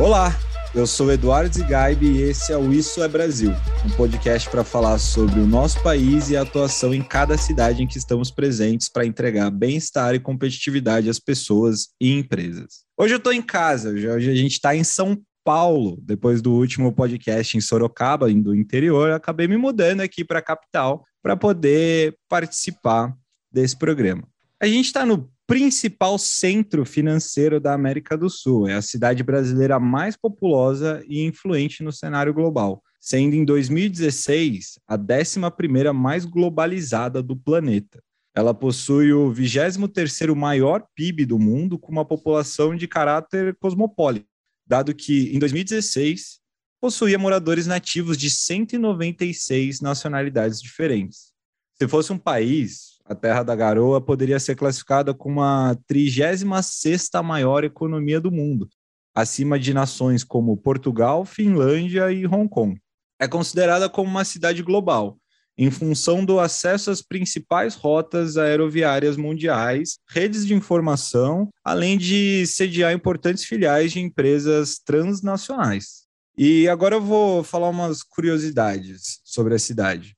Olá, eu sou Eduardo Zigaibe e esse é o Isso é Brasil, um podcast para falar sobre o nosso país e a atuação em cada cidade em que estamos presentes para entregar bem-estar e competitividade às pessoas e empresas. Hoje eu estou em casa, hoje a gente está em São Paulo, depois do último podcast em Sorocaba, do interior, acabei me mudando aqui para a capital para poder participar desse programa. A gente está no principal centro financeiro da América do Sul. É a cidade brasileira mais populosa e influente no cenário global, sendo em 2016 a 11ª mais globalizada do planeta. Ela possui o 23º maior PIB do mundo, com uma população de caráter cosmopolita, dado que em 2016 possuía moradores nativos de 196 nacionalidades diferentes. Se fosse um país, a Terra da Garoa poderia ser classificada como a 36ª maior economia do mundo, acima de nações como Portugal, Finlândia e Hong Kong. É considerada como uma cidade global, em função do acesso às principais rotas aeroviárias mundiais, redes de informação, além de sediar importantes filiais de empresas transnacionais. E agora eu vou falar umas curiosidades sobre a cidade.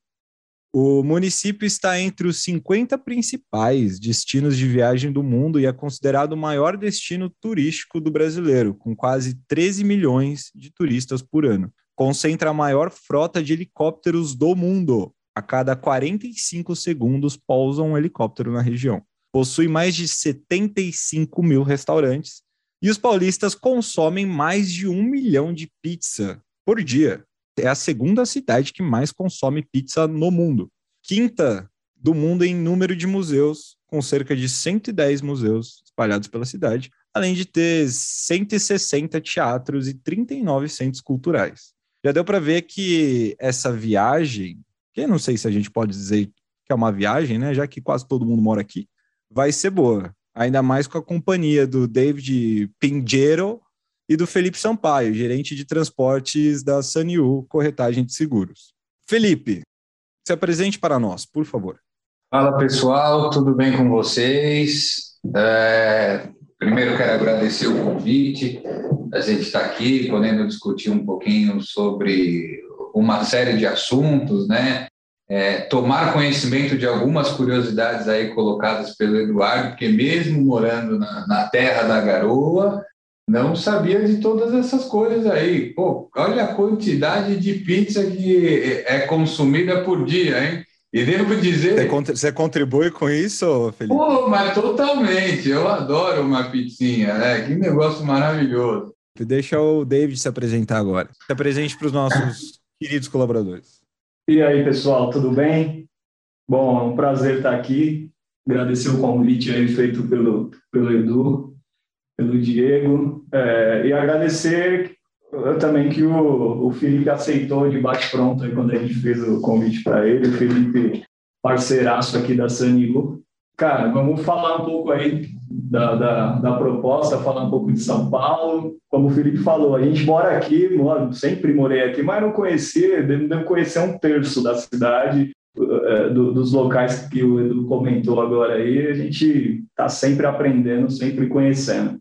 O município está entre os 50 principais destinos de viagem do mundo e é considerado o maior destino turístico do brasileiro, com quase 13 milhões de turistas por ano. Concentra a maior frota de helicópteros do mundo. A cada 45 segundos pousa um helicóptero na região. Possui mais de 75 mil restaurantes e os paulistas consomem mais de um milhão de pizza por dia é a segunda cidade que mais consome pizza no mundo. Quinta do mundo em número de museus, com cerca de 110 museus espalhados pela cidade, além de ter 160 teatros e 39 centros culturais. Já deu para ver que essa viagem, que eu não sei se a gente pode dizer que é uma viagem, né, já que quase todo mundo mora aqui, vai ser boa. Ainda mais com a companhia do David Pinheiro, e do Felipe Sampaio, gerente de transportes da Saniu Corretagem de Seguros. Felipe, se apresente para nós, por favor. Fala pessoal, tudo bem com vocês? É, primeiro quero agradecer o convite, a gente está aqui podendo discutir um pouquinho sobre uma série de assuntos, né? É, tomar conhecimento de algumas curiosidades aí colocadas pelo Eduardo, porque mesmo morando na, na terra da garoa, não sabia de todas essas coisas aí. Pô, olha a quantidade de pizza que é consumida por dia, hein? E devo dizer. Você contribui com isso, Felipe? Pô, mas totalmente. Eu adoro uma pizzinha, né? Que negócio maravilhoso. Deixa o David se apresentar agora. Se apresente para os nossos queridos colaboradores. E aí, pessoal, tudo bem? Bom, é um prazer estar aqui. Agradecer o convite aí feito pelo, pelo Edu pelo Diego, é, e agradecer também que o, o Felipe aceitou de bate-pronto quando a gente fez o convite para ele, o Felipe, parceiraço aqui da Sanilu. Cara, vamos falar um pouco aí da, da, da, proposta, falar um pouco de São Paulo. Como o Felipe falou, a gente mora aqui, moro, sempre morei aqui, mas não conhecia, devo conhecer um terço da cidade, é, do, dos locais que o Edu comentou agora aí. A gente está sempre aprendendo, sempre conhecendo.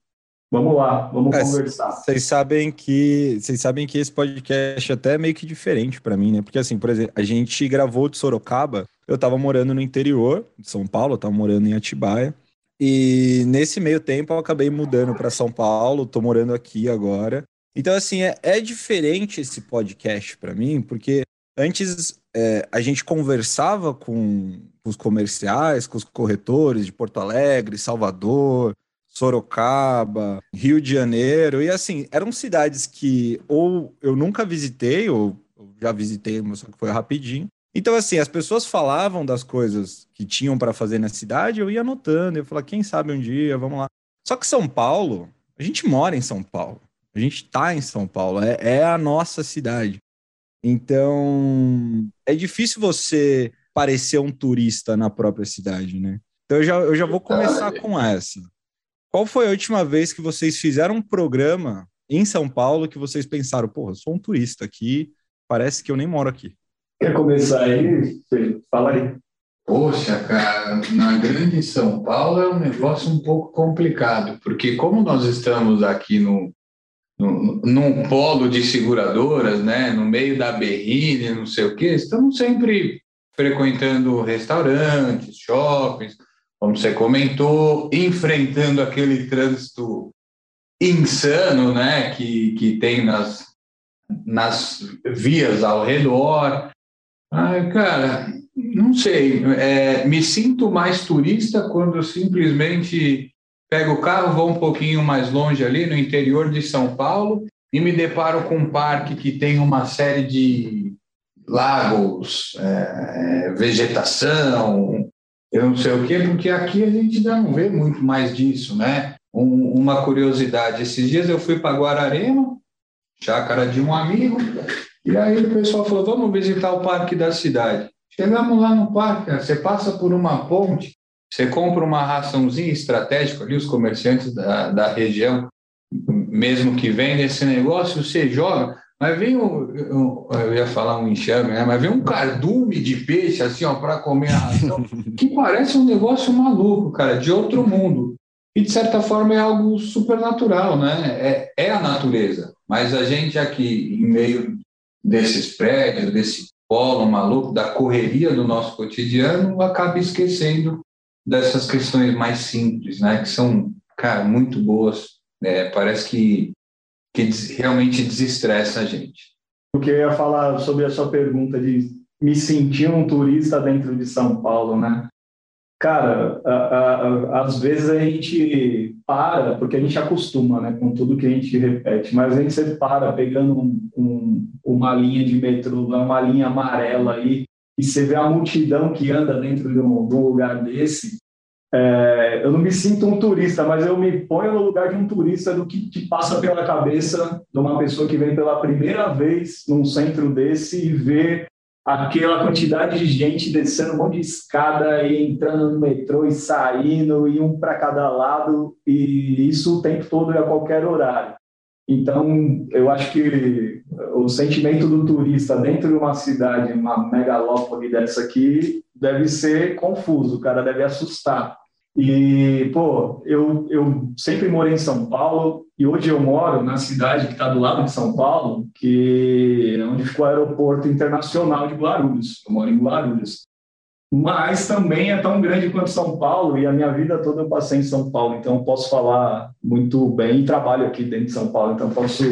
Vamos lá, vamos é, conversar. Vocês sabem que vocês sabem que esse podcast é até é meio que diferente para mim, né? Porque assim, por exemplo, a gente gravou de Sorocaba. Eu tava morando no interior de São Paulo, eu tava morando em Atibaia. E nesse meio tempo eu acabei mudando para São Paulo, tô morando aqui agora. Então assim, é, é diferente esse podcast para mim, porque antes é, a gente conversava com os comerciais, com os corretores de Porto Alegre, Salvador, Sorocaba, Rio de Janeiro, e assim, eram cidades que ou eu nunca visitei, ou já visitei, mas só que foi rapidinho. Então, assim, as pessoas falavam das coisas que tinham para fazer na cidade, eu ia anotando, eu falava, quem sabe um dia, vamos lá. Só que São Paulo, a gente mora em São Paulo, a gente está em São Paulo, é, é a nossa cidade. Então, é difícil você parecer um turista na própria cidade, né? Então, eu já, eu já vou começar com essa. Qual foi a última vez que vocês fizeram um programa em São Paulo que vocês pensaram, porra, eu sou um turista aqui, parece que eu nem moro aqui? Quer começar aí? Fala aí. Poxa, cara, na grande São Paulo é um negócio um pouco complicado, porque como nós estamos aqui no, no, num polo de seguradoras, né, no meio da berrine, não sei o quê, estamos sempre frequentando restaurantes, shoppings, como você comentou, enfrentando aquele trânsito insano, né, que, que tem nas, nas vias ao redor. Ai, cara, não sei, é, me sinto mais turista quando simplesmente pego o carro, vou um pouquinho mais longe ali no interior de São Paulo e me deparo com um parque que tem uma série de lagos, é, vegetação, eu não sei o quê, porque aqui a gente já não vê muito mais disso, né? Um, uma curiosidade, esses dias eu fui para Guararema, chácara de um amigo, e aí o pessoal falou, vamos visitar o parque da cidade. Chegamos lá no parque, você passa por uma ponte, você compra uma raçãozinha estratégica ali, os comerciantes da, da região, mesmo que vendem esse negócio, você joga, mas vem um, eu ia falar um enxame, né? mas vem um cardume de peixe assim, ó, para comer a ração, que parece um negócio maluco, cara, de outro mundo. E de certa forma é algo supernatural, né? É, é a natureza. Mas a gente aqui, em meio desses prédios, desse polo maluco, da correria do nosso cotidiano, acaba esquecendo dessas questões mais simples, né? Que são, cara, muito boas. É, parece que que realmente desestressa a gente. O que eu ia falar sobre a sua pergunta de me sentir um turista dentro de São Paulo, né? Cara, a, a, a, às vezes a gente para, porque a gente acostuma né, com tudo que a gente repete, mas a gente sempre para pegando um, um, uma linha de metrô, uma linha amarela aí, e você vê a multidão que anda dentro de um, de um lugar desse, é, eu não me sinto um turista, mas eu me ponho no lugar de um turista do que te passa pela cabeça de uma pessoa que vem pela primeira vez num centro desse e vê aquela quantidade de gente descendo um monte de escada e entrando no metrô e saindo e um para cada lado e isso o tempo todo e a qualquer horário. Então, eu acho que o sentimento do turista dentro de uma cidade, uma megalópole dessa aqui, deve ser confuso, o cara deve assustar. E, pô, eu, eu sempre morei em São Paulo e hoje eu moro na cidade que está do lado de São Paulo, que é onde ficou o aeroporto internacional de Guarulhos. Eu moro em Guarulhos. Mas também é tão grande quanto São Paulo e a minha vida toda eu passei em São Paulo, então posso falar muito bem e trabalho aqui dentro de São Paulo, então posso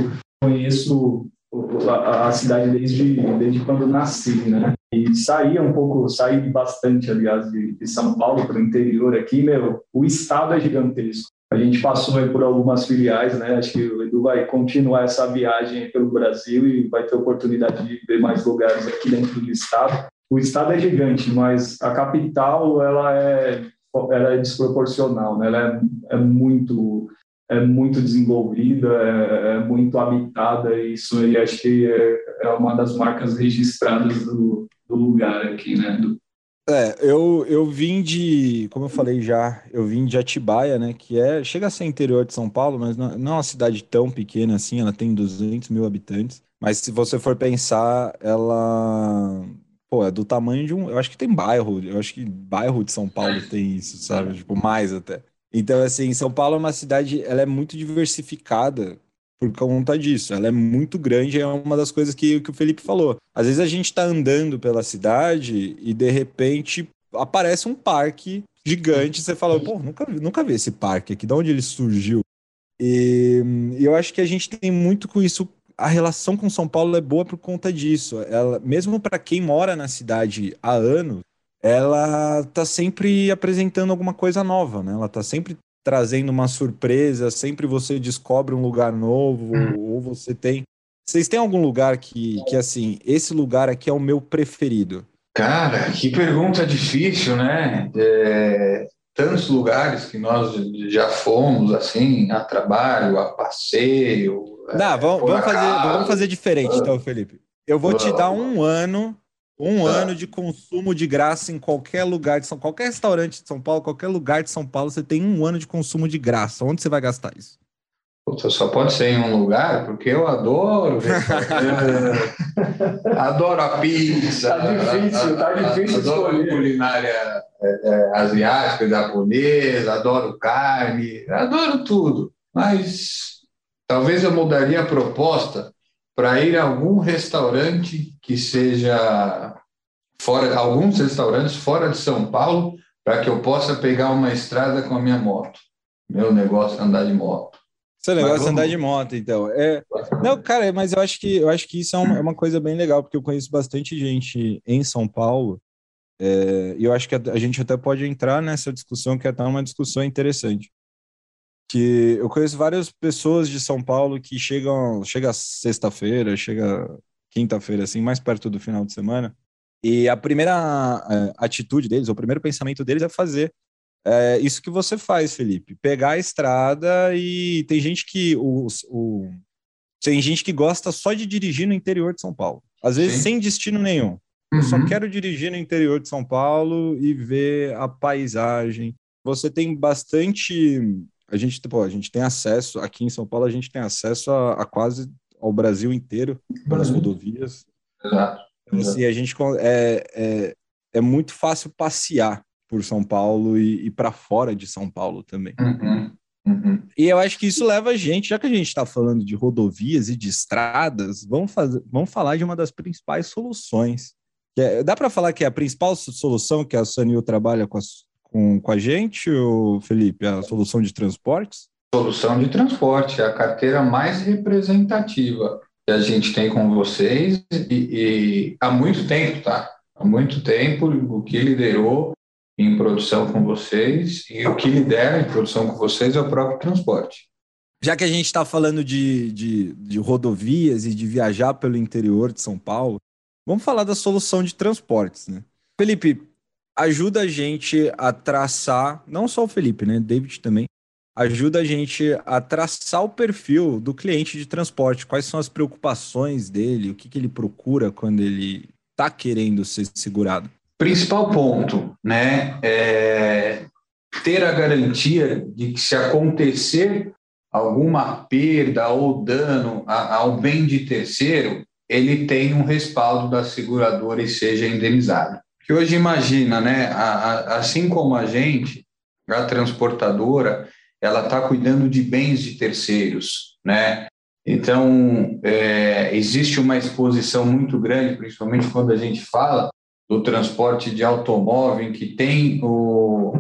conheço a, a cidade desde, desde quando nasci, né? E saía um pouco, saí bastante, aliás, de, de São Paulo para o interior aqui, meu, o estado é gigantesco. A gente passou por algumas filiais, né? Acho que o Edu vai continuar essa viagem pelo Brasil e vai ter oportunidade de ver mais lugares aqui dentro do estado. O estado é gigante, mas a capital ela é, ela é desproporcional, né? Ela é, é muito é muito desenvolvida, é, é, muito habitada, e isso aí acho que é, é uma das marcas registradas do, do lugar aqui, né? Do... É, eu, eu vim de, como eu falei já, eu vim de Atibaia, né, que é, chega a ser interior de São Paulo, mas não, não é uma cidade tão pequena assim, ela tem 200 mil habitantes, mas se você for pensar, ela, pô, é do tamanho de um, eu acho que tem bairro, eu acho que bairro de São Paulo tem isso, sabe, tipo, mais até. Então, assim, São Paulo é uma cidade, ela é muito diversificada por conta disso. Ela é muito grande, é uma das coisas que, que o Felipe falou. Às vezes a gente está andando pela cidade e de repente aparece um parque gigante, você fala, pô, nunca, nunca vi esse parque aqui, de onde ele surgiu? E, e eu acho que a gente tem muito com isso. A relação com São Paulo é boa por conta disso. Ela, mesmo para quem mora na cidade há anos, ela tá sempre apresentando alguma coisa nova, né? Ela tá sempre trazendo uma surpresa, sempre você descobre um lugar novo, hum. ou você tem. Vocês têm algum lugar que, que, assim, esse lugar aqui é o meu preferido? Cara, que pergunta difícil, né? É, tantos lugares que nós já fomos, assim, a trabalho, a passeio. Não, é, vamos, vamos fazer, vamos fazer diferente, então, Felipe. Eu vou te dar um ano um tá. ano de consumo de graça em qualquer lugar de São qualquer restaurante de São Paulo, qualquer lugar de São Paulo, você tem um ano de consumo de graça. Onde você vai gastar isso? Puta, só pode ser em um lugar, porque eu adoro adoro a pizza. Tá difícil, tá difícil Adoro escolher. culinária é, é, asiática, japonesa, adoro carne, adoro tudo. Mas talvez eu mudaria a proposta para ir a algum restaurante que seja fora, alguns restaurantes fora de São Paulo, para que eu possa pegar uma estrada com a minha moto. Meu negócio é andar de moto. Seu negócio é andar de moto, então. É, não, cara, mas eu acho que eu acho que isso é uma, é uma coisa bem legal, porque eu conheço bastante gente em São Paulo, é, e eu acho que a, a gente até pode entrar nessa discussão, que é até uma discussão interessante. Que eu conheço várias pessoas de São Paulo que chegam, chega sexta-feira, chega quinta-feira, assim, mais perto do final de semana, e a primeira é, atitude deles, o primeiro pensamento deles é fazer é isso que você faz, Felipe. Pegar a estrada e tem gente que o, o- tem gente que gosta só de dirigir no interior de São Paulo. Às vezes Sim. sem destino nenhum. Eu só Uhum. quero dirigir no interior de São Paulo e ver a paisagem. Você tem bastante. A gente, pô, a gente tem acesso, aqui em São Paulo, a gente tem acesso a, a quase ao Brasil inteiro, pelas Uhum. rodovias. Exato. Então, assim, a gente é, é, é muito fácil passear por São Paulo e, e para fora de São Paulo também. Uhum. Uhum. E eu acho que isso leva a gente, já que a gente está falando de rodovias e de estradas, vamos, fazer, vamos falar de uma das principais soluções. É- dá para falar que é a principal so- solução que a Sanil trabalha com a, s- com, com a gente, ou, Felipe, a solução de transportes? Solução de transporte, é a carteira mais representativa que a gente tem com vocês e, e há muito tempo, tá? Há muito tempo, o que liderou em produção com vocês e o que lidera em produção com vocês é o próprio transporte. Já que a gente está falando de, de, de rodovias e de viajar pelo interior de São Paulo, vamos falar da solução de transportes, né? Felipe, ajuda a gente a traçar, não só o Felipe, né? David também, ajuda a gente a traçar o perfil do cliente de transporte, quais são as preocupações dele, o que, que ele procura quando ele está querendo ser segurado. Principal ponto, né, é ter a garantia de que se acontecer alguma perda ou dano ao bem de terceiro, ele tem um respaldo da seguradora e seja indenizado. Que hoje imagina, né, a- a- assim como a gente, a transportadora, ela está cuidando de bens de terceiros, né? Então, é, existe uma exposição muito grande, principalmente quando a gente fala do transporte de automóvel, que tem o,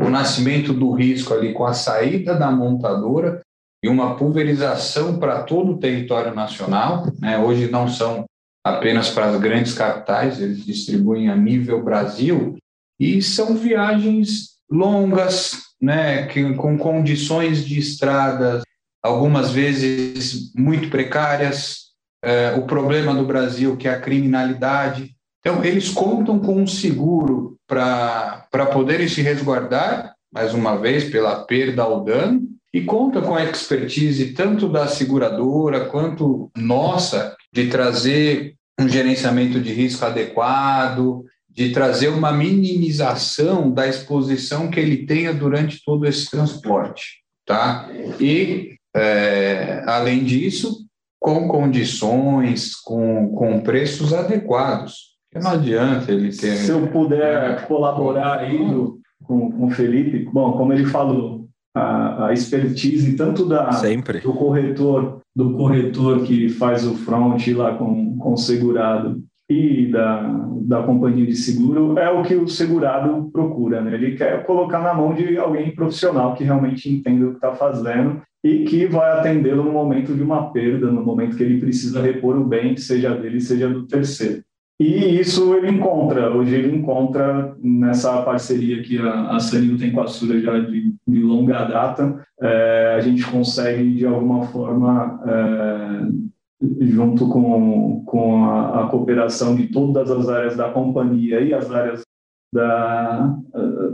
o nascimento do risco ali com a saída da montadora e uma pulverização para todo o território nacional. Né? Hoje não são apenas para as grandes capitais, eles distribuem a nível Brasil, e são viagens longas, né? que, com condições de estradas, algumas vezes muito precárias. É, o problema do Brasil, que é a criminalidade, então, eles contam com um seguro para poderem se resguardar, mais uma vez, pela perda ou dano, e conta com a expertise tanto da seguradora quanto nossa de trazer um gerenciamento de risco adequado, de trazer uma minimização da exposição que ele tenha durante todo esse transporte, tá? E, é, além disso, com condições, com, com preços adequados. Porque não adianta ele ter. Se eu puder colaborar aí do, com, com o Felipe, bom, como ele falou, a, a expertise tanto da, Sempre. do corretor, do corretor que faz o front lá com, com o segurado e da, da companhia de seguro é o que o segurado procura, né? Ele quer colocar na mão de alguém profissional que realmente entenda o que está fazendo e que vai atendê-lo no momento de uma perda, no momento que ele precisa repor o bem, seja dele, seja do terceiro. E isso ele encontra, hoje ele encontra nessa parceria que a, a Sanil tem com a Sura já de, de longa data, é, a gente consegue de alguma forma, é, junto com, com a, a, cooperação de todas as áreas da companhia e as áreas da,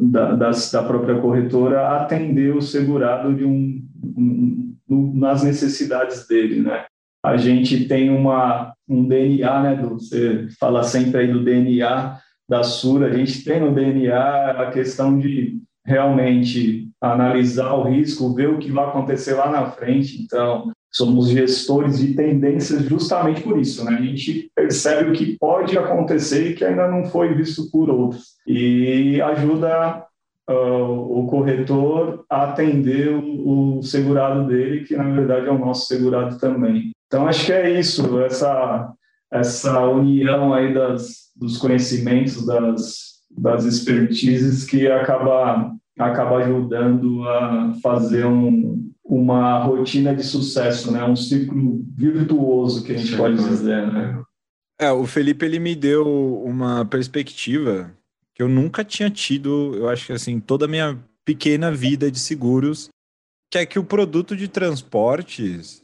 da, da própria corretora, atender o segurado de um, um, nas necessidades dele, né? A gente tem uma, um DNA, né, do, você fala sempre aí do DNA da Sura, a gente tem no DNA a questão de, realmente analisar o risco, ver o que vai acontecer lá na frente. Então, somos gestores de tendências justamente por isso, né? A gente percebe o que pode acontecer e que ainda não foi visto por outros e ajuda uh, o corretor a atender o, o, segurado dele, que na verdade é o nosso segurado também. Então acho que é isso, essa essa união aí das, dos conhecimentos, das, das expertises que acaba acaba ajudando a fazer um, uma rotina de sucesso, né? Um ciclo virtuoso que a gente pode dizer, né? É, o Felipe ele me deu uma perspectiva que eu nunca tinha tido, eu acho que assim, toda a minha pequena vida de seguros, que é que o produto de transportes,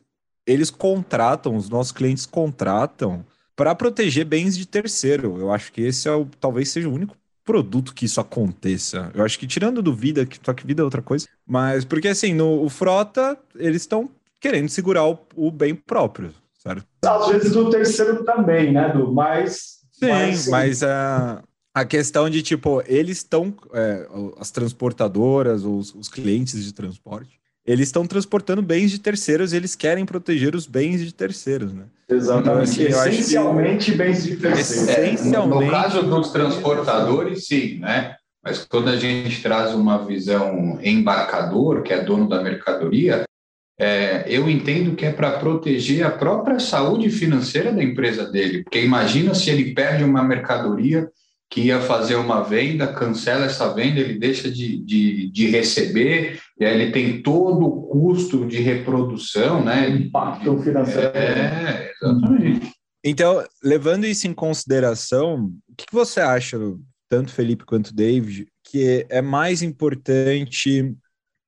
eles contratam, os nossos clientes contratam para proteger bens de terceiro. Eu acho que esse é o, talvez seja o único produto que isso aconteça. Eu acho que tirando do vida, que só que vida é outra coisa, mas porque assim, no o frota, eles estão querendo segurar o, o, bem próprio, certo? Às vezes do terceiro também, né, do mais Sim, mas, mas a, a questão de, tipo, eles estão, é, as transportadoras, os, os clientes de transporte, eles estão transportando bens de terceiros e eles querem proteger os bens de terceiros, né? Exatamente. Então, assim, Essencialmente que... bens de terceiros. Essencialmente. No caso dos transportadores, sim, né? Mas quando a gente traz uma visão embarcador, que é dono da mercadoria, é, eu entendo que é para proteger a própria saúde financeira da empresa dele. Porque imagina se ele perde uma mercadoria que ia fazer uma venda, cancela essa venda, ele deixa de, de, de receber, e aí ele tem todo o custo de reprodução, né? Impacto financeiro. É, exatamente. Então, levando isso em consideração, o que você acha, tanto Felipe quanto David, que é mais importante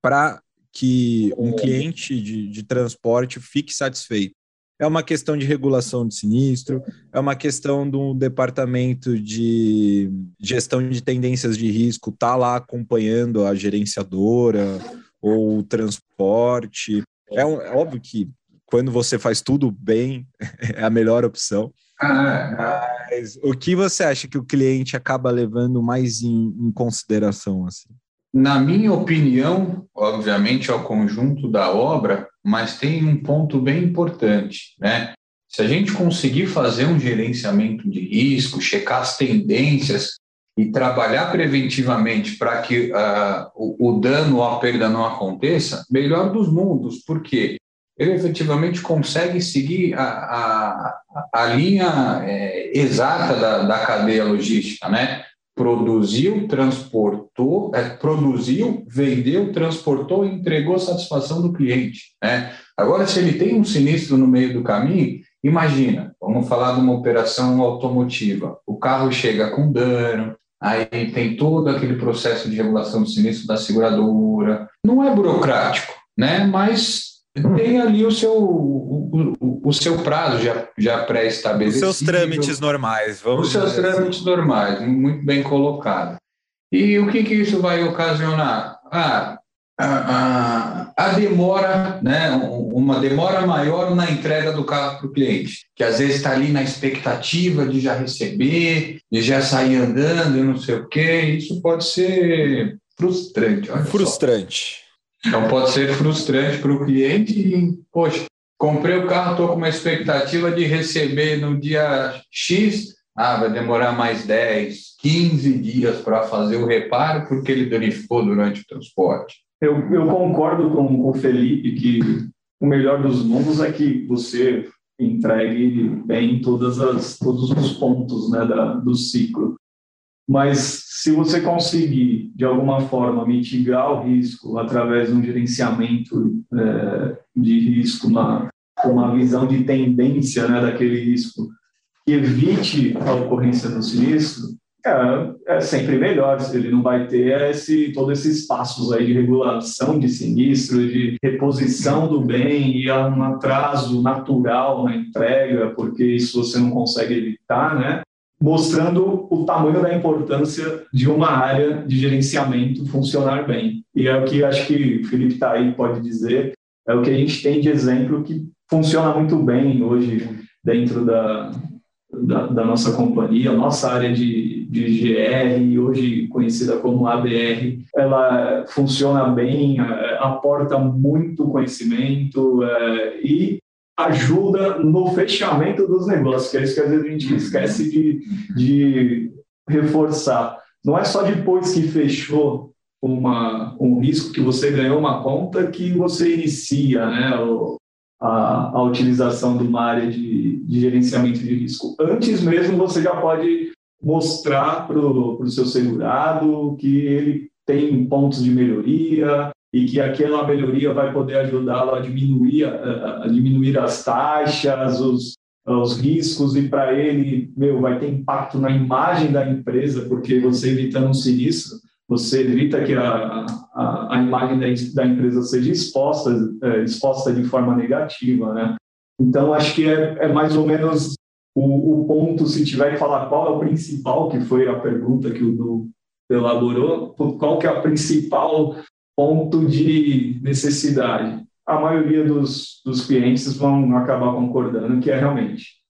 para que um cliente de, de transporte fique satisfeito? É uma questão de regulação de sinistro, é uma questão do departamento de gestão de tendências de risco, tá lá acompanhando a gerenciadora ou o transporte. É, um, é óbvio que quando você faz tudo bem, é a melhor opção. Mas o que você acha que o cliente acaba levando mais em, em consideração? Assim? Na minha opinião, obviamente, é o conjunto da obra, mas tem um ponto bem importante, né? Se a gente conseguir fazer um gerenciamento de risco, checar as tendências e trabalhar preventivamente para que uh, o, o, dano ou a perda não aconteça, melhor dos mundos, porque ele efetivamente consegue seguir a, a, a linha é, exata da, da cadeia logística, né? Produziu, transportou, é, produziu, vendeu, transportou e entregou satisfação do cliente. Né? Agora, se ele tem um sinistro no meio do caminho, imagina, vamos falar de uma operação automotiva, o carro chega com dano, aí tem todo aquele processo de regulação do sinistro da seguradora, não é burocrático, né? mas tem ali o seu, o, o, o seu prazo já, já pré-estabelecido. Os seus trâmites normais, vamos Os seus trâmites assim. normais, muito bem colocado. E o que, que isso vai ocasionar? Ah, a, a, a, demora, né, uma demora maior na entrega do carro para o cliente, que às vezes está ali na expectativa de já receber, de já sair andando e não sei o quê. Isso pode ser frustrante. frustrante. Só. Então pode ser frustrante para o cliente e, poxa, comprei o carro, estou com uma expectativa de receber no dia X, ah, vai demorar mais 10, 15 dias para fazer o reparo porque ele danificou durante o transporte. Eu, eu concordo com o Felipe que o melhor dos mundos é que você entregue bem todas as, todos os pontos né, da, do ciclo. Mas se você conseguir, de alguma forma, mitigar o risco através de um gerenciamento é, de risco, uma, uma visão de tendência né, daquele risco, que evite a ocorrência do sinistro, é, é, sempre melhor. Ele não vai ter esse, todos esses passos aí de regulação de sinistro, de reposição do bem e um atraso natural na entrega, porque isso você não consegue evitar, né? Mostrando o tamanho da importância de uma área de gerenciamento funcionar bem. E é o que acho que o Felipe está aí pode dizer, é o que a gente tem de exemplo que funciona muito bem hoje dentro da, da, da, nossa companhia, nossa área de, de GR, hoje conhecida como ABR, ela funciona bem, é, aporta muito conhecimento é, e ajuda no fechamento dos negócios, que é isso que às vezes a gente esquece de, de reforçar. Não é só depois que fechou uma, um risco, que você ganhou uma conta, que você inicia né, a, a utilização de uma área de, de gerenciamento de risco. Antes mesmo, você já pode mostrar para o seu segurado que ele tem pontos de melhoria e que aquela melhoria vai poder ajudá-lo a diminuir, a, a, diminuir as taxas, os, os riscos, e para ele, meu, vai ter impacto na imagem da empresa, porque você evitando um sinistro, você evita que a, a, a imagem da, da, empresa seja exposta, é, exposta de forma negativa, né? Então, acho que é, é mais ou menos o, o, ponto, se tiver que falar qual é o principal, que foi a pergunta que o Du elaborou, qual que é o principal ponto de necessidade? A maioria dos, dos clientes vão acabar concordando que é realmente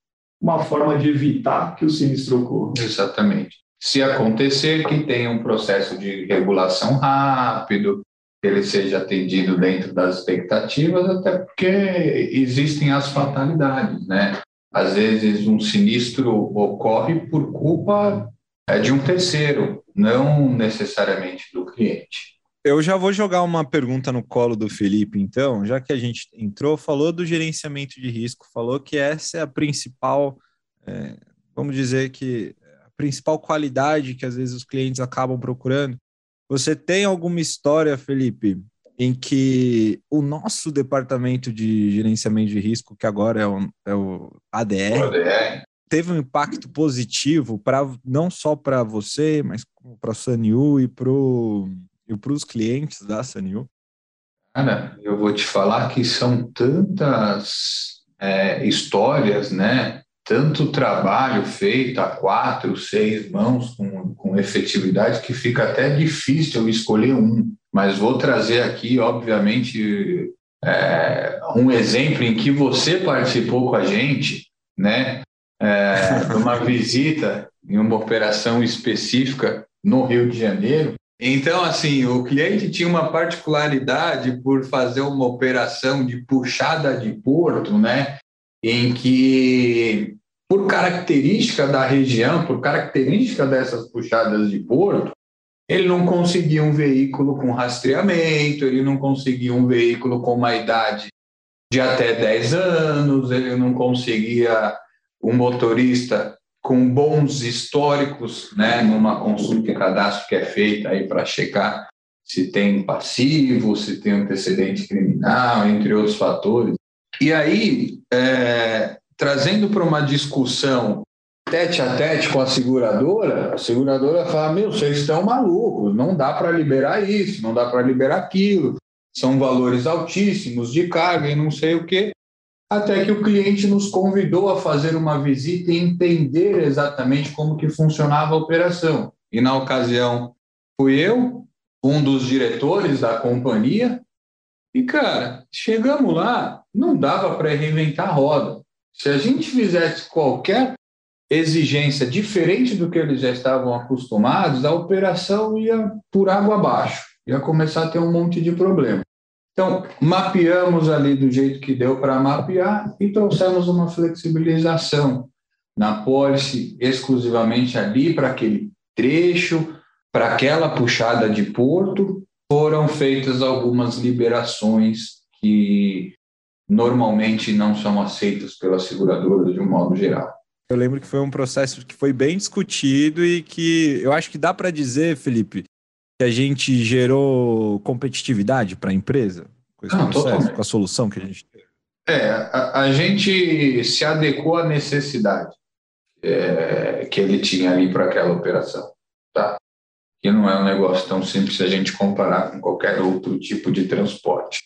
uma forma de evitar que o sinistro ocorra. Exatamente se acontecer, que tenha um processo de regulação rápido, que ele seja atendido dentro das expectativas, até porque existem as fatalidades, né? Às vezes um sinistro ocorre por culpa é, de um terceiro, não necessariamente do cliente. Eu já vou jogar uma pergunta no colo do Felipe, então, já que a gente entrou, falou do gerenciamento de risco, falou que essa é a principal, é, vamos dizer que principal qualidade que às vezes os clientes acabam procurando. Você tem alguma história, Felipe, em que o nosso departamento de gerenciamento de risco, que agora é o, é o ADR, o ADR, teve um impacto positivo para não só para você, mas para a Sanyu e para os clientes da Sanyu? Cara, eu vou te falar que são tantas é, histórias, né? tanto trabalho feito a quatro, seis mãos com, com efetividade que fica até difícil eu escolher um. Mas vou trazer aqui, obviamente, é, um exemplo em que você participou com a gente, né? É, numa visita em uma operação específica no Rio de Janeiro. Então, assim, o cliente tinha uma particularidade por fazer uma operação de puxada de porto, né? em que, por característica da região, por característica dessas puxadas de porto, ele não conseguia um veículo com rastreamento, ele não conseguia um veículo com uma idade de até 10 anos, ele não conseguia um motorista com bons históricos, né, numa consulta de cadastro que é feita aí para checar se tem passivo, se tem antecedente criminal, entre outros fatores. E aí, é, trazendo para uma discussão tete a tete com a seguradora, a seguradora fala: Meu, vocês estão malucos, não dá para liberar isso, não dá para liberar aquilo, são valores altíssimos de carga e não sei o quê. Até que o cliente nos convidou a fazer uma visita e entender exatamente como que funcionava a operação. E na ocasião, fui eu, um dos diretores da companhia, e, cara, chegamos lá, não dava para reinventar a roda. Se a gente fizesse qualquer exigência diferente do que eles já estavam acostumados, a operação ia por água abaixo, ia começar a ter um monte de problema. Então, mapeamos ali do jeito que deu para mapear e trouxemos uma flexibilização na pólice exclusivamente ali para aquele trecho, para aquela puxada de porto foram feitas algumas liberações que normalmente não são aceitas pela seguradora de um modo geral. Eu lembro que foi um processo que foi bem discutido e que eu acho que dá para dizer, Felipe, que a gente gerou competitividade para a empresa com esse não, processo, com a solução que a gente teve. É, a, a gente se adequou à necessidade é, que ele tinha ali para aquela operação. Tá? que não é um negócio tão simples se a gente comparar com qualquer outro tipo de transporte.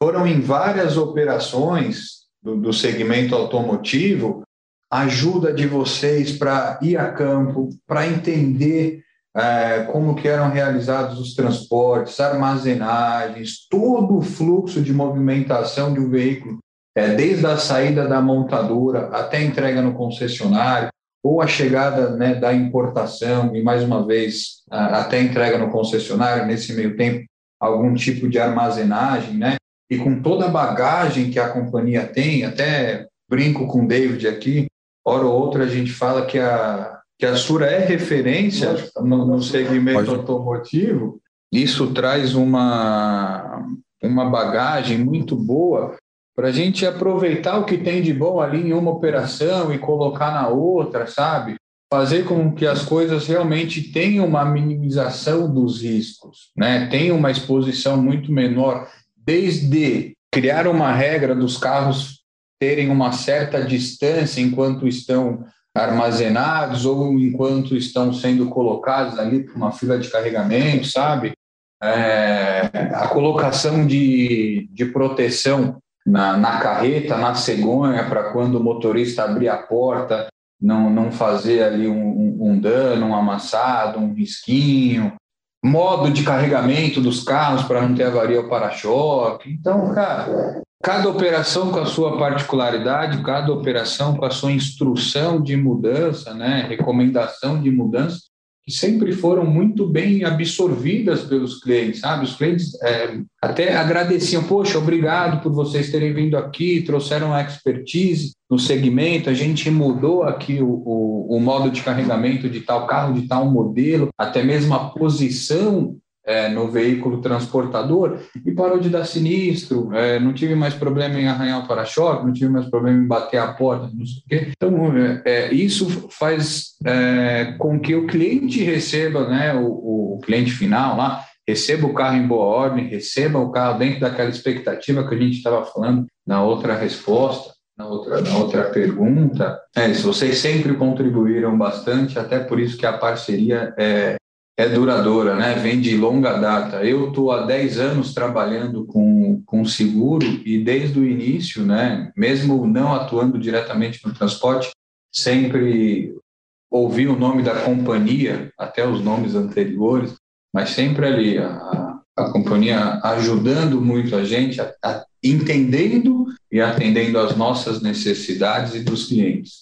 Foram em várias operações do, do segmento automotivo ajuda de vocês para ir a campo, para entender é, como que eram realizados os transportes, armazenagens, todo o fluxo de movimentação de um veículo é, desde a saída da montadora até a entrega no concessionário, ou a chegada né, da importação e, mais uma vez, até a entrega no concessionário, nesse meio tempo, algum tipo de armazenagem, né? E com toda a bagagem que a companhia tem, até brinco com o David aqui, hora ou outra a gente fala que a, que a Sura é referência no, no segmento Pode. automotivo, isso traz uma, uma bagagem muito boa para a gente aproveitar o que tem de bom ali em uma operação e colocar na outra, sabe? Fazer com que as coisas realmente tenham uma minimização dos riscos, né? Tenham uma exposição muito menor, desde criar uma regra dos carros terem uma certa distância enquanto estão armazenados ou enquanto estão sendo colocados ali para uma fila de carregamento, sabe? É, a colocação de, de proteção na, na carreta, na cegonha, para quando o motorista abrir a porta, não, não fazer ali um, um, dano, um amassado, um risquinho. Modo de carregamento dos carros para não ter avaria ao para-choque. Então, cara, cada operação com a sua particularidade, cada operação com a sua instrução de mudança, né, recomendação de mudança, que sempre foram muito bem absorvidas pelos clientes, sabe? Os clientes é, até agradeciam, poxa, obrigado por vocês terem vindo aqui, trouxeram a expertise no segmento, a gente mudou aqui o, o, o modo de carregamento de tal carro, de tal modelo, até mesmo a posição é, no veículo transportador e parou de dar sinistro, é, não tive mais problema em arranhar o para-choque, não tive mais problema em bater a porta, não sei o quê. Então, é, é isso faz é, com que o cliente receba, né, o, o cliente final lá, receba o carro em boa ordem, receba o carro dentro daquela expectativa que a gente estava falando na outra resposta, na outra, na outra pergunta. É isso, vocês sempre contribuíram bastante, até por isso que a parceria é, é duradoura, né? vem de longa data. Eu estou há 10 anos trabalhando com, com seguro e desde o início, né, mesmo não atuando diretamente no transporte, sempre ouvi o nome da companhia, até os nomes anteriores, mas sempre ali a, a companhia ajudando muito a gente, a, a, entendendo e atendendo às nossas necessidades e dos clientes.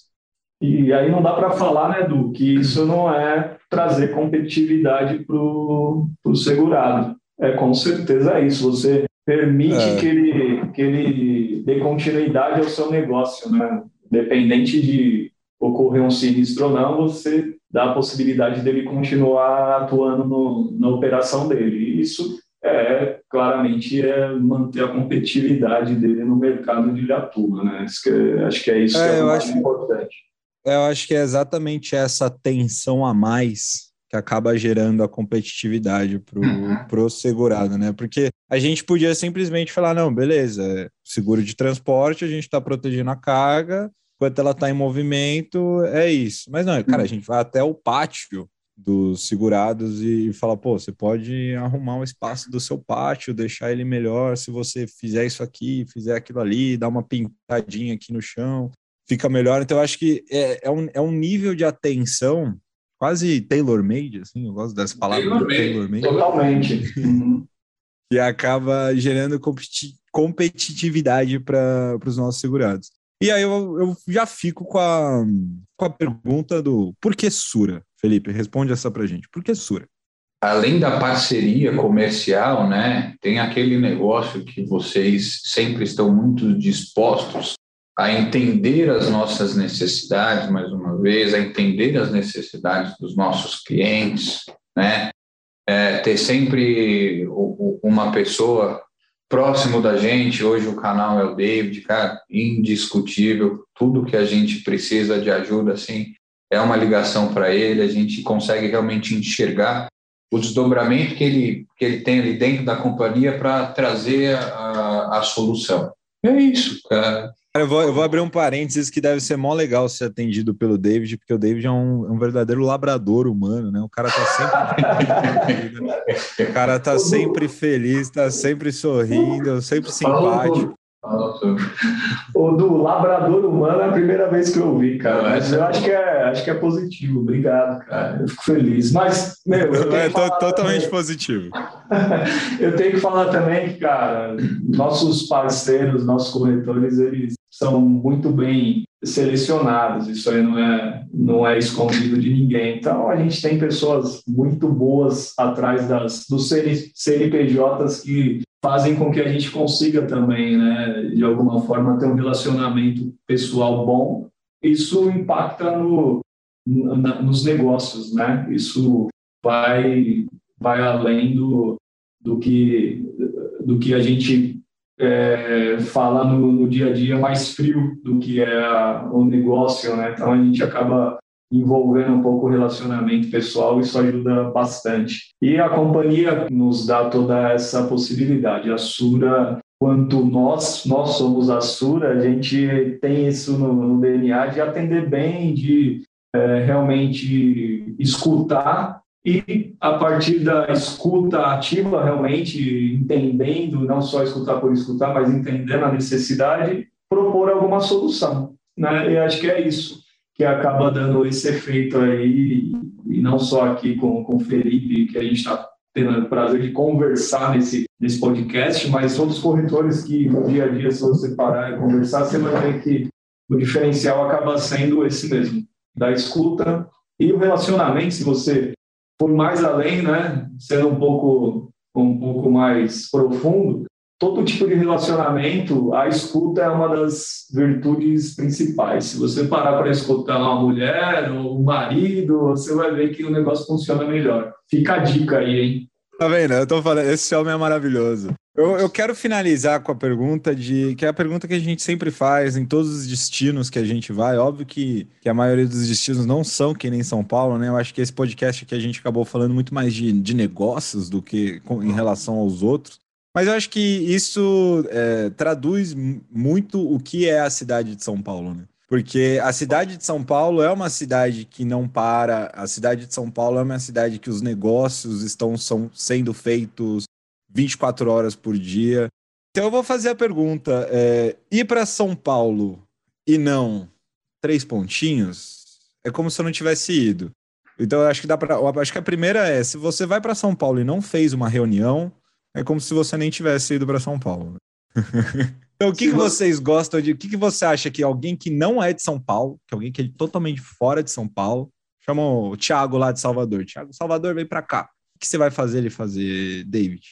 E aí não dá para falar, né, Du, que isso não é trazer competitividade para o segurado. É com certeza é isso. Você permite é. que, ele, que ele dê continuidade ao seu negócio, né? Dependente de ocorrer um sinistro ou não, você dá a possibilidade dele continuar atuando no, na operação dele. E isso é claramente é manter a competitividade dele no mercado onde ele atua, né? Que, acho que é isso é, que é o mais acho... importante. Eu acho que é exatamente essa tensão a mais que acaba gerando a competitividade para o uhum. segurado, né? Porque a gente podia simplesmente falar, não, beleza, seguro de transporte, a gente está protegendo a carga, enquanto ela está em movimento, é isso. Mas não, cara, a gente vai até o pátio dos segurados e fala, pô, você pode arrumar um espaço do seu pátio, deixar ele melhor se você fizer isso aqui, fizer aquilo ali, dar uma pintadinha aqui no chão fica melhor. Então, eu acho que é, é, um, é um nível de atenção quase tailor-made, assim, eu gosto dessa palavra. Tailor-made. Tailor Totalmente. e acaba gerando competi competitividade para os nossos segurados. E aí eu, eu já fico com a, com a pergunta do por que Sura? Felipe, responde essa para gente. Por que Sura? Além da parceria comercial, né, tem aquele negócio que vocês sempre estão muito dispostos a entender as nossas necessidades, mais uma vez, a entender as necessidades dos nossos clientes, né? É, ter sempre uma pessoa próximo da gente. Hoje o canal é o David, cara, indiscutível. Tudo que a gente precisa de ajuda, assim, é uma ligação para ele. A gente consegue realmente enxergar o desdobramento que ele, que ele tem ali dentro da companhia para trazer a, a solução. É isso, cara. Eu vou, eu vou, abrir um parênteses que deve ser mó legal ser atendido pelo David, porque o David é um, um verdadeiro labrador humano, né? O cara tá sempre. o cara tá sempre feliz, tá sempre sorrindo, sempre simpático. O do labrador humano é a primeira vez que eu ouvi, cara. Mas eu acho que é, acho que é positivo. Obrigado, cara. Eu fico feliz. Mas, meu, eu é totalmente também... positivo. eu tenho que falar também que, cara, nossos parceiros, nossos corretores, eles são muito bem selecionados. Isso aí não é, não é escondido de ninguém. Então, a gente tem pessoas muito boas atrás das, dos CNPJs que fazem com que a gente consiga também, né, de alguma forma, ter um relacionamento pessoal bom. Isso impacta no, nos negócios, né? Isso vai, vai além do, do, que, do que a gente é, fala no, no, dia a dia mais frio do que é a, o negócio, né? Então a gente acaba envolvendo um pouco o relacionamento pessoal, isso ajuda bastante. E a companhia nos dá toda essa possibilidade. A Sura, quanto nós, nós somos a Sura, a gente tem isso no, no DNA de atender bem, de é, realmente escutar e a partir da escuta ativa, realmente entendendo, não só escutar por escutar, mas entendendo a necessidade, propor alguma solução. Né? E acho que é isso que acaba dando esse efeito aí, e não só aqui com, com o Felipe, que a gente está tendo o prazer de conversar nesse, nesse podcast, mas todos os corretores que dia a dia, se você parar e conversar, você vai ver que o diferencial acaba sendo esse mesmo, da escuta e o relacionamento, se você for mais além, né, sendo um pouco, um pouco mais profundo, todo tipo de relacionamento, a escuta é uma das virtudes principais. Se você parar para escutar uma mulher ou um marido, você vai ver que o negócio funciona melhor. Fica a dica aí, hein? Tá vendo? Eu tô falando, esse homem é maravilhoso. Eu, eu quero finalizar com a pergunta de que é a pergunta que a gente sempre faz em todos os destinos que a gente vai. Óbvio que, que a maioria dos destinos não são que nem São Paulo, né? Eu acho que esse podcast aqui a gente acabou falando muito mais de, de negócios do que com, em relação aos outros. Mas eu acho que isso é, traduz muito o que é a cidade de São Paulo, né? Porque a cidade de São Paulo é uma cidade que não para, a cidade de São Paulo é uma cidade que os negócios estão são, sendo feitos 24 horas por dia. Então eu vou fazer a pergunta: é, ir para São Paulo e não três pontinhos é como se eu não tivesse ido. Então eu acho que dá para, acho que a primeira é, se você vai para São Paulo e não fez uma reunião, é como se você nem tivesse ido para São Paulo. então, o que, que vocês gostam de. O que, que você acha que alguém que não é de São Paulo, que alguém que é totalmente fora de São Paulo, chama o Thiago lá de Salvador. Thiago, Salvador, vem para cá. O que você vai fazer ele fazer, David?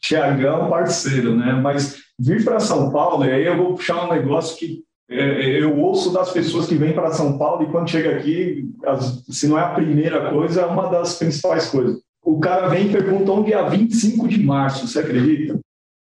Tiagão, parceiro, né? Mas vir para São Paulo, e aí eu vou puxar um negócio que é, é eu ouço das pessoas que vêm para São Paulo e quando chega aqui, as, se não é a primeira coisa, é uma das principais coisas o cara vem e pergunta onde é 25 de março, você acredita?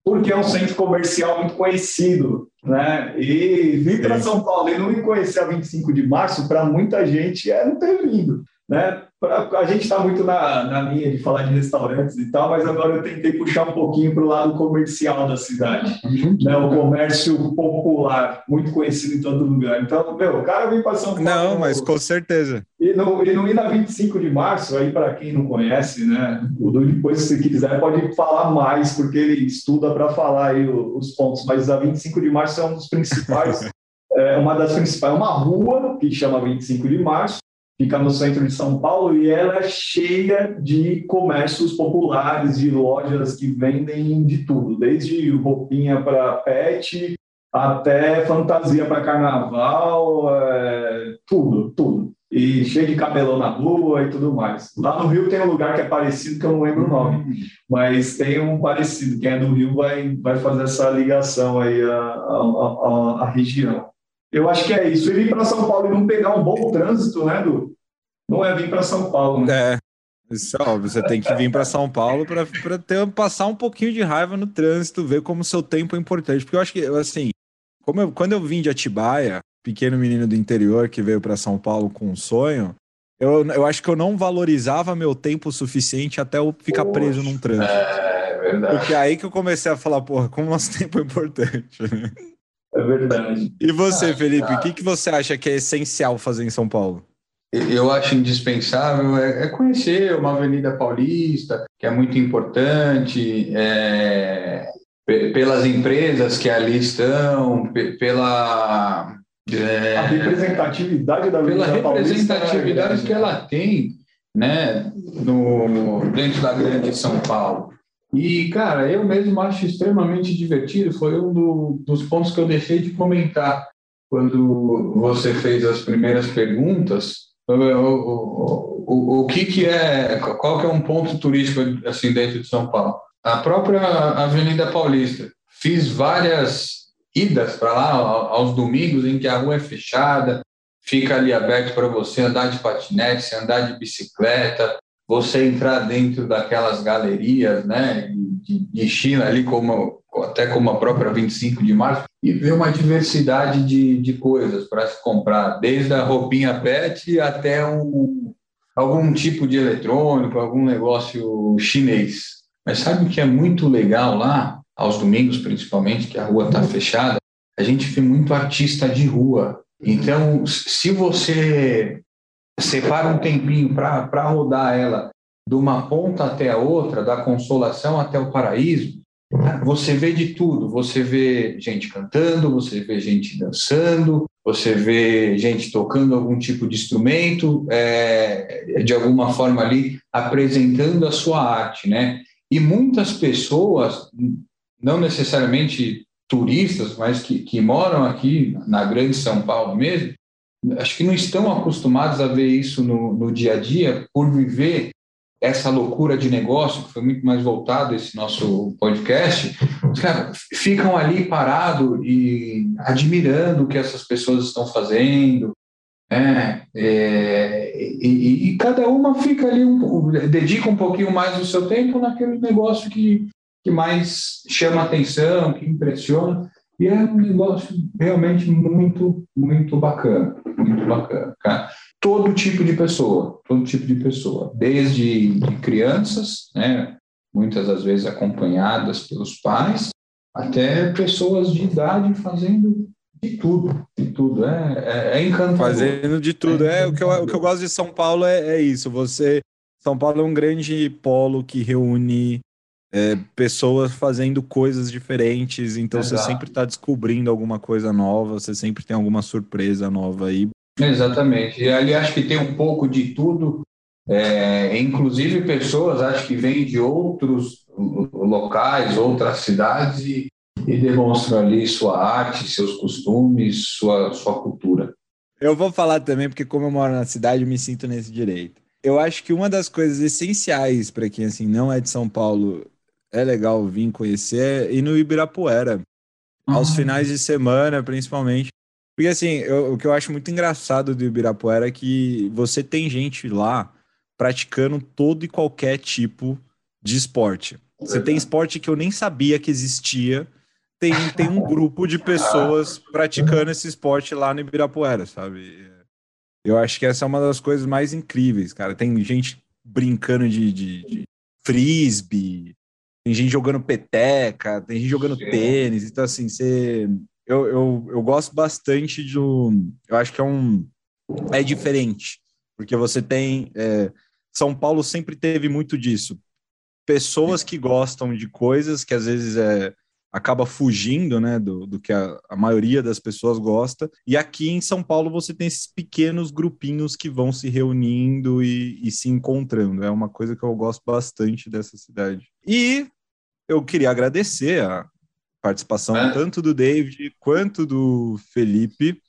Porque é um centro comercial muito conhecido, né? E vir para São Paulo e não me conhecer a 25 de março, para muita gente é não ter vindo, né? Pra, a gente está muito na, na linha de falar de restaurantes e tal, mas agora eu tentei puxar um pouquinho para o lado comercial da cidade, uhum. né? O comércio popular, muito conhecido em todo lugar. Então, meu, o cara vem para São Paulo. Não, mas com certeza. E não, e na 25 de março, aí para quem não conhece, né? O Du, depois, se quiser, pode falar mais, porque ele estuda para falar aí os pontos, mas a 25 de março é um dos principais. é uma das principais, é uma rua que chama 25 de março, fica no centro de São Paulo e ela é cheia de comércios populares, de lojas que vendem de tudo, desde roupinha para pet até fantasia para carnaval, é, tudo, tudo. E cheio de cabelão na rua e tudo mais. Lá no Rio tem um lugar que é parecido, que eu não lembro o nome, mas tem um parecido. Quem é do Rio vai, vai fazer essa ligação aí à, à, à região. Eu acho que é isso. E vir para São Paulo e não pegar um bom trânsito, né, Du? Não é vir para São Paulo, né? É. Isso é óbvio, você tem que vir para São Paulo para passar um pouquinho de raiva no trânsito, ver como o seu tempo é importante. Porque eu acho que, assim, como eu, quando eu vim de Atibaia, pequeno menino do interior que veio para São Paulo com um sonho, eu, eu acho que eu não valorizava meu tempo o suficiente até eu ficar Poxa, preso num trânsito. É verdade. Porque é aí que eu comecei a falar, porra, como nosso tempo é importante. É verdade. E você, Felipe, o que, que você acha que é essencial fazer em São Paulo? Eu acho indispensável é, é conhecer uma Avenida Paulista, que é muito importante, é, pelas empresas que ali estão, pela é, a representatividade da pela representatividade Paulista, que ela tem, né, no dentro da grande São Paulo. E cara, eu mesmo acho extremamente divertido. Foi um do, dos pontos que eu deixei de comentar quando você fez as primeiras perguntas. O, o, o, o que que é, qual que é um ponto turístico assim dentro de São Paulo? A própria Avenida Paulista. Fiz várias idas para lá aos domingos em que a rua é fechada, fica ali aberto para você andar de patinete, andar de bicicleta, você entrar dentro daquelas galerias, né, de, de China ali como até como a própria 25 de março e ver uma diversidade de, de coisas para se comprar, desde a roupinha pet até um, algum tipo de eletrônico, algum negócio chinês. Mas sabe o que é muito legal lá, aos domingos principalmente, que a rua está fechada? A gente vê muito artista de rua. Então, se você separa um tempinho para rodar ela de uma ponta até a outra, da consolação até o paraíso, você vê de tudo. Você vê gente cantando, você vê gente dançando, você vê gente tocando algum tipo de instrumento, é, de alguma forma ali apresentando a sua arte, né? E muitas pessoas, não necessariamente turistas, mas que, que moram aqui na grande São Paulo mesmo, acho que não estão acostumados a ver isso no, no dia a dia por viver essa loucura de negócio, que foi muito mais voltado esse nosso podcast, os caras ficam ali parados e admirando o que essas pessoas estão fazendo, é, é, e, e, cada uma fica ali, um, dedica um pouquinho mais do seu tempo naquele negócio que, que mais chama atenção, que impressiona, e é um negócio realmente muito, muito bacana, muito bacana, cara. Todo tipo de pessoa, todo tipo de pessoa, desde de crianças, né, muitas das vezes acompanhadas pelos pais, até pessoas de idade fazendo de tudo, de tudo. É, é, é encantador. Fazendo de tudo. É, é o, que eu, o que eu gosto de São Paulo é, é isso. Você. São Paulo é um grande polo que reúne é, pessoas fazendo coisas diferentes, então Exato. você sempre está descobrindo alguma coisa nova, você sempre tem alguma surpresa nova aí. Exatamente. E ali acho que tem um pouco de tudo, é, inclusive pessoas acho que vêm de outros locais, outras cidades e, e demonstram ali sua arte, seus costumes, sua, sua cultura. Eu vou falar também, porque como eu moro na cidade, eu me sinto nesse direito. Eu acho que uma das coisas essenciais para quem assim não é de São Paulo é legal vir conhecer e no Ibirapuera, uhum. aos finais de semana, principalmente. Porque, assim, eu, o que eu acho muito engraçado do Ibirapuera é que você tem gente lá praticando todo e qualquer tipo de esporte. Você tem esporte que eu nem sabia que existia. Tem, tem um grupo de pessoas praticando esse esporte lá no Ibirapuera, sabe? Eu acho que essa é uma das coisas mais incríveis, cara. Tem gente brincando de, de, de frisbee, tem gente jogando peteca, tem gente jogando Sim. tênis, então assim, você. Eu, eu, eu gosto bastante de. Eu acho que é um. É diferente, porque você tem. É, São Paulo sempre teve muito disso. Pessoas que gostam de coisas que às vezes é, acaba fugindo né, do, do que a, a, maioria das pessoas gosta. E aqui em São Paulo você tem esses pequenos grupinhos que vão se reunindo e, e se encontrando. É uma coisa que eu gosto bastante dessa cidade. E eu queria agradecer a participação é. tanto do David quanto do Felipe.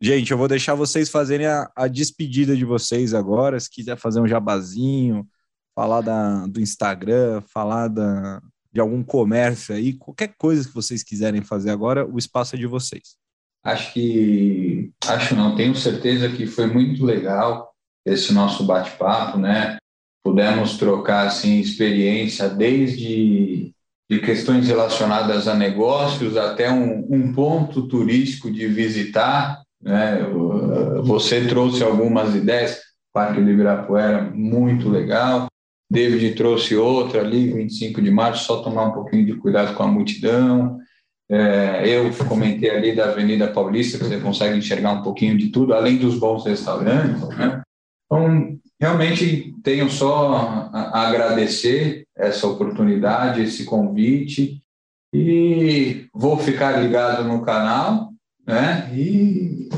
Gente, eu vou deixar vocês fazerem a, a despedida de vocês agora. Se quiser fazer um jabazinho, falar da, do Instagram, falar da, de algum comércio aí, qualquer coisa que vocês quiserem fazer agora, o espaço é de vocês. Acho que, acho não, tenho certeza que foi muito legal esse nosso bate-papo, né? Pudemos trocar assim experiência desde de questões relacionadas a negócios até um, um ponto turístico de visitar. Né? Você trouxe algumas ideias, Parque do Ibirapuera, muito legal. David trouxe outra ali, 25 de março, só tomar um pouquinho de cuidado com a multidão. É, eu comentei ali da Avenida Paulista, que você consegue enxergar um pouquinho de tudo, além dos bons restaurantes. Né? Então, realmente tenho só a agradecer essa oportunidade, esse convite e vou ficar ligado no canal, né? E,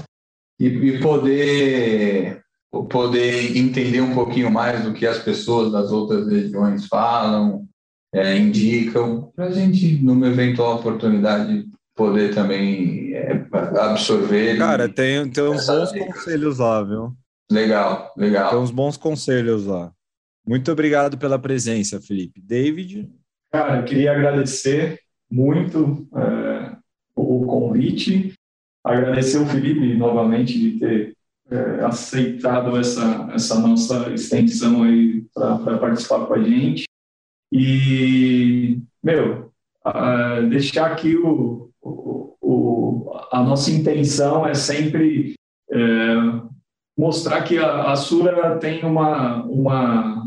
e, e poder poder entender um pouquinho mais do que as pessoas das outras regiões falam, é, indicam, para a gente, numa eventual oportunidade, poder também é, absorver. Cara, tem, tem uns bons dicas. conselhos lá, viu? Legal, legal. Tem uns bons conselhos lá. Muito obrigado pela presença, Felipe. David? Cara, eu queria agradecer muito é, o convite, agradecer o Felipe novamente de ter é, aceitado essa, essa nossa extensão aí para participar com a gente. E, meu, deixar aqui o, o, o, a nossa intenção é sempre é, mostrar que a, a Sura tem uma, uma,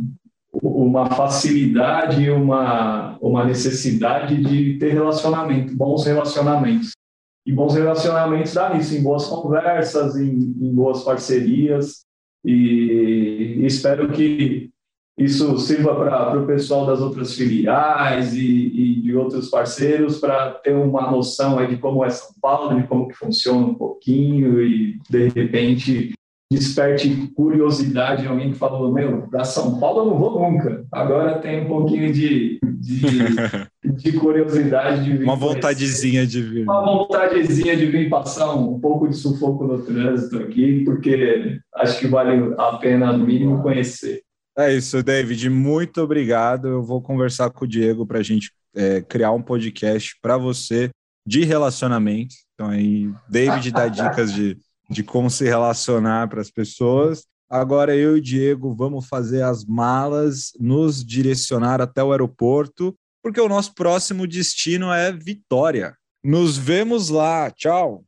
uma facilidade, uma, uma necessidade de ter relacionamento, bons relacionamentos. E bons relacionamentos dá isso, em boas conversas, em, em boas parcerias. E, e espero que isso sirva para o pessoal das outras filiais e, e de outros parceiros para ter uma noção de como é São Paulo, de como que funciona um pouquinho e, de repente, desperte curiosidade em alguém que falou, meu, para São Paulo eu não vou nunca. Agora tem um pouquinho de, de, de curiosidade de vir. Uma vontadezinha de vir. Uma vontadezinha de vir passar um pouco de sufoco no trânsito aqui, porque acho que vale a pena, no mínimo, conhecer. É isso, David. Muito obrigado. Eu vou conversar com o Diego para a gente é, criar um podcast para você de relacionamento. Então, aí, David dá dicas de de como se relacionar para as pessoas. Agora eu e o Diego vamos fazer as malas, nos direcionar até o aeroporto, porque o nosso próximo destino é Vitória. Nos vemos lá. Tchau.